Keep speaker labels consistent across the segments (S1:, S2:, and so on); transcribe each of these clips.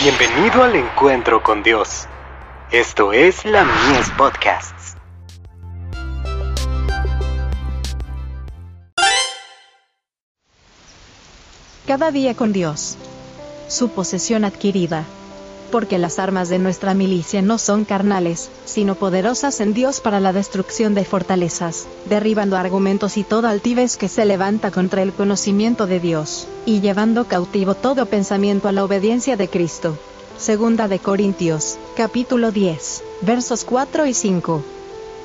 S1: Bienvenido al encuentro con Dios. Esto es la Mies Podcasts.
S2: Cada día con Dios. Su posesión adquirida. Porque las armas de nuestra milicia no son carnales, sino poderosas en Dios para la destrucción de fortalezas, derribando argumentos y toda altivez que se levanta contra el conocimiento de Dios, y llevando cautivo todo pensamiento a la obediencia de Cristo. Segunda de Corintios, capítulo 10, versos 4 y 5.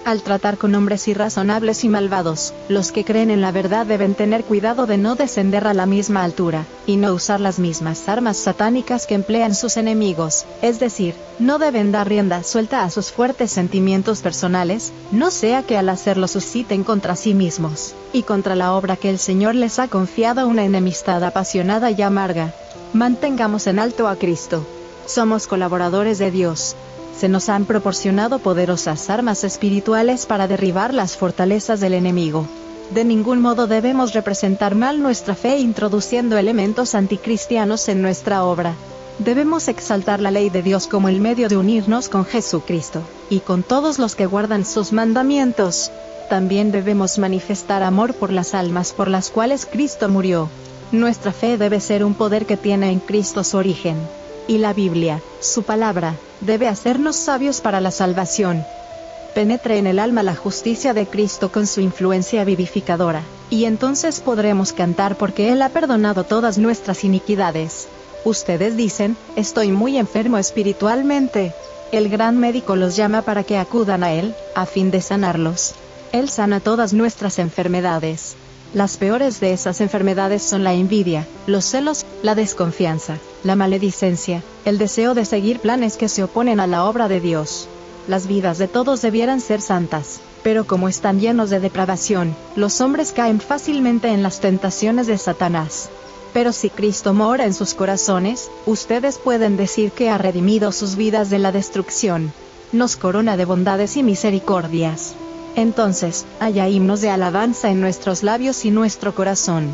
S2: Al tratar con hombres irrazonables y malvados, los que creen en la verdad deben tener cuidado de no descender a la misma altura, y no usar las mismas armas satánicas que emplean sus enemigos, es decir, no deben dar rienda suelta a sus fuertes sentimientos personales, no sea que al hacerlo susciten contra sí mismos, y contra la obra que el Señor les ha confiado una enemistad apasionada y amarga. Mantengamos en alto a Cristo. Somos colaboradores de Dios, se nos han proporcionado poderosas armas espirituales para derribar las fortalezas del enemigo. De ningún modo debemos representar mal nuestra fe introduciendo elementos anticristianos en nuestra obra. Debemos exaltar la ley de Dios como el medio de unirnos con Jesucristo, y con todos los que guardan sus mandamientos. También debemos manifestar amor por las almas por las cuales Cristo murió. Nuestra fe debe ser un poder que tiene en Cristo su origen. Y la Biblia, su palabra, debe hacernos sabios para la salvación. Penetre en el alma la justicia de Cristo con su influencia vivificadora, y entonces podremos cantar porque Él ha perdonado todas nuestras iniquidades. Ustedes dicen, estoy muy enfermo espiritualmente. El gran médico los llama para que acudan a Él, a fin de sanarlos. Él sana todas nuestras enfermedades. Las peores de esas enfermedades son la envidia, los celos, la desconfianza, la maledicencia, el deseo de seguir planes que se oponen a la obra de Dios. Las vidas de todos debieran ser santas, pero como están llenos de depravación, los hombres caen fácilmente en las tentaciones de Satanás. Pero si Cristo mora en sus corazones, ustedes pueden decir que ha redimido sus vidas de la destrucción. Nos corona de bondades y misericordias. Entonces, haya himnos de alabanza en nuestros labios y nuestro corazón.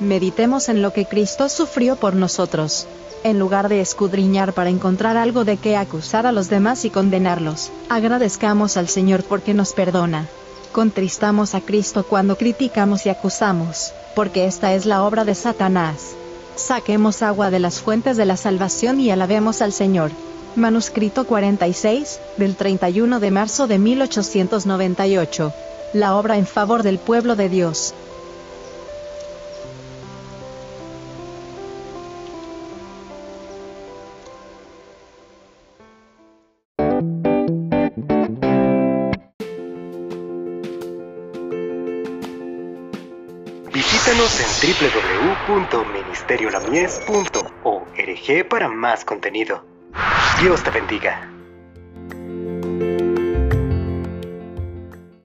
S2: Meditemos en lo que Cristo sufrió por nosotros. En lugar de escudriñar para encontrar algo de qué acusar a los demás y condenarlos, agradezcamos al Señor porque nos perdona. Contristamos a Cristo cuando criticamos y acusamos, porque esta es la obra de Satanás. Saquemos agua de las fuentes de la salvación y alabemos al Señor. Manuscrito 46, del 31 de marzo de 1898. La obra en favor del pueblo de Dios.
S1: Visítanos en www.ministeriolamies.org para más contenido. Dios te bendiga.